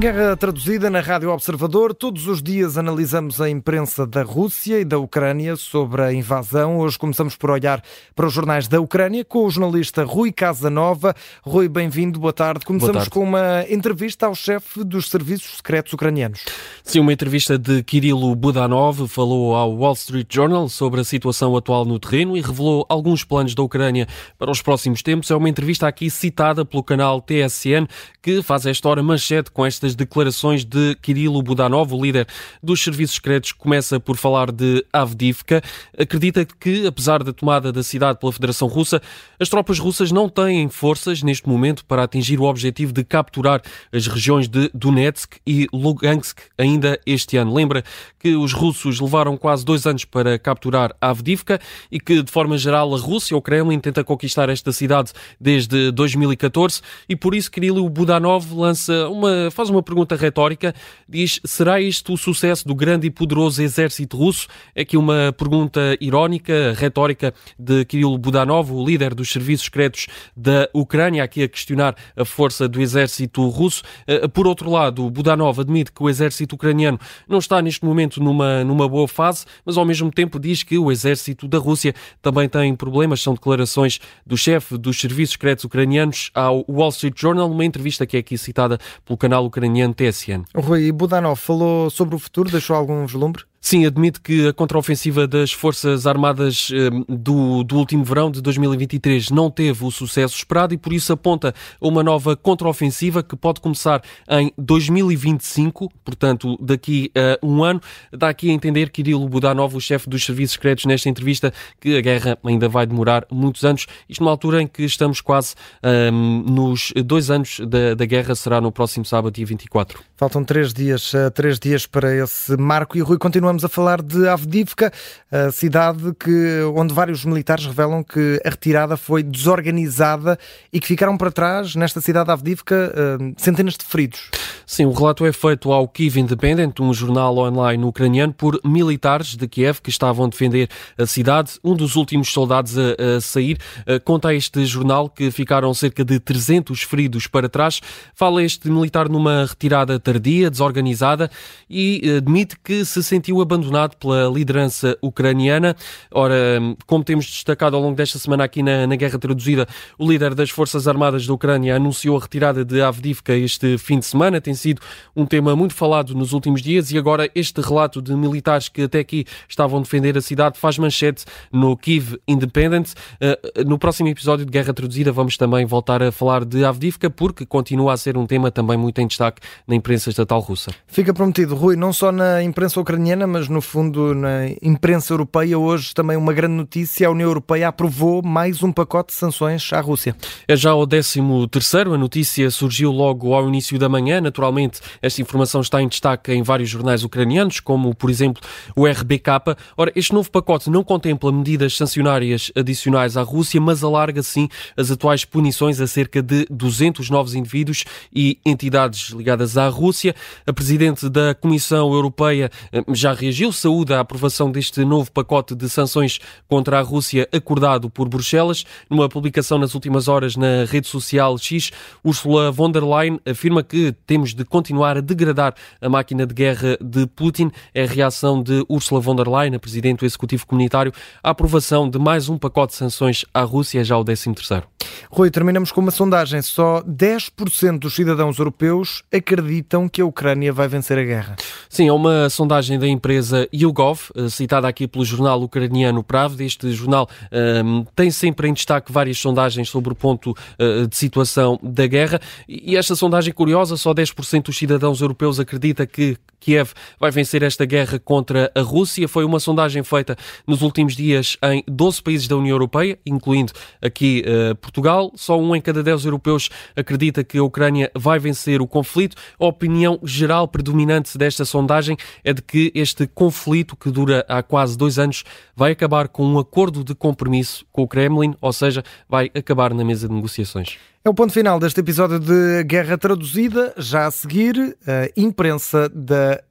Guerra traduzida na Rádio Observador. Todos os dias analisamos a imprensa da Rússia e da Ucrânia sobre a invasão. Hoje começamos por olhar para os jornais da Ucrânia com o jornalista Rui Casanova. Rui, bem-vindo, boa tarde. Começamos boa tarde. com uma entrevista ao chefe dos serviços secretos ucranianos. Sim, uma entrevista de Kirilo Budanov. Falou ao Wall Street Journal sobre a situação atual no terreno e revelou alguns planos da Ucrânia para os próximos tempos. É uma entrevista aqui citada pelo canal TSN que faz esta hora manchete com estas declarações de Kirilo Budanov, o líder dos serviços secretos, começa por falar de Avdivka. Acredita que, apesar da tomada da cidade pela Federação Russa, as tropas russas não têm forças neste momento para atingir o objetivo de capturar as regiões de Donetsk e Lugansk ainda este ano. Lembra que os russos levaram quase dois anos para capturar Avdivka e que, de forma geral, a Rússia, o Kremlin, tenta conquistar esta cidade desde 2014 e por isso Kirilo Budanov lança uma, faz uma pergunta retórica, diz: será isto o sucesso do grande e poderoso exército russo? É aqui uma pergunta irónica, retórica de Kirill Budanov, o líder dos serviços secretos da Ucrânia, aqui a questionar a força do exército russo. Eh, por outro lado, Budanov admite que o exército ucraniano não está neste momento numa, numa boa fase, mas ao mesmo tempo diz que o exército da Rússia também tem problemas. São declarações do chefe dos serviços secretos ucranianos ao Wall Street Journal, uma entrevista que é aqui citada pelo canal ucraniano TSN. Rui Budanov falou sobre o futuro, deixou algum vislumbre? Sim, admite que a contraofensiva das Forças Armadas eh, do, do último verão de 2023 não teve o sucesso esperado e por isso aponta uma nova contraofensiva que pode começar em 2025, portanto daqui a um ano. Dá aqui a entender Kirilo Budanov, o chefe dos serviços secretos, nesta entrevista que a guerra ainda vai demorar muitos anos. Isto numa altura em que estamos quase um, nos dois anos da, da guerra, será no próximo sábado, dia 24. Faltam três dias, eh, três dias para esse marco e Rui continua continuamos a falar de Avdivka, a cidade que, onde vários militares revelam que a retirada foi desorganizada e que ficaram para trás, nesta cidade de Avdivka, eh, centenas de feridos. Sim, o relato é feito ao Kiev Independent, um jornal online ucraniano, por militares de Kiev que estavam a defender a cidade. Um dos últimos soldados a, a sair uh, conta a este jornal que ficaram cerca de 300 feridos para trás. Fala este militar numa retirada tardia, desorganizada e uh, admite que se sentiu abandonado pela liderança ucraniana. Ora, como temos destacado ao longo desta semana aqui na, na Guerra Traduzida, o líder das Forças Armadas da Ucrânia anunciou a retirada de Avdivka este fim de semana. Tem sido um tema muito falado nos últimos dias e agora este relato de militares que até aqui estavam a defender a cidade faz manchete no Kiev Independent. Uh, no próximo episódio de Guerra Traduzida vamos também voltar a falar de Avdivka porque continua a ser um tema também muito em destaque na imprensa estatal russa. Fica prometido, Rui, não só na imprensa ucraniana, mas no fundo na imprensa europeia hoje também uma grande notícia, a União Europeia aprovou mais um pacote de sanções à Rússia. É já o 13 terceiro, a notícia surgiu logo ao início da manhã, naturalmente esta informação está em destaque em vários jornais ucranianos, como, por exemplo, o RBK. Ora, este novo pacote não contempla medidas sancionárias adicionais à Rússia, mas alarga, sim, as atuais punições a cerca de 200 novos indivíduos e entidades ligadas à Rússia. A Presidente da Comissão Europeia eh, já reagiu, saúde a aprovação deste novo pacote de sanções contra a Rússia acordado por Bruxelas. Numa publicação nas últimas horas na rede social X, Ursula von der Leyen afirma que temos de continuar a degradar a máquina de guerra de Putin. É a reação de Ursula von der Leyen, a Presidente do Executivo Comunitário, à aprovação de mais um pacote de sanções à Rússia, já o 13 terceiro. Rui, terminamos com uma sondagem. Só 10% dos cidadãos europeus acreditam que a Ucrânia vai vencer a guerra. Sim, é uma sondagem da empresa YouGov, eh, citada aqui pelo jornal ucraniano Pravda. Este jornal um, ehm, tem sempre em destaque várias sondagens sobre o ponto uh, de situação da guerra. E esta sondagem curiosa, só 10% dos cidadãos europeus acredita que Kiev vai vencer esta guerra contra a Rússia. Foi uma sondagem feita nos últimos dias em 12 países da União Europeia, incluindo aqui uh, Portugal. Só um em cada 10 europeus acredita que a Ucrânia vai vencer o conflito. A opinião geral predominante desta sondagem é de que este conflito, que dura há quase dois anos, vai acabar com um acordo de compromisso com o Kremlin, ou seja, vai acabar na mesa de negociações. É o ponto final deste episódio de Guerra Traduzida. Já a seguir, a imprensa da,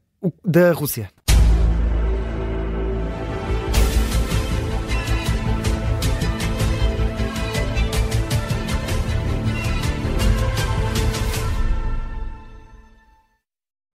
da Rússia.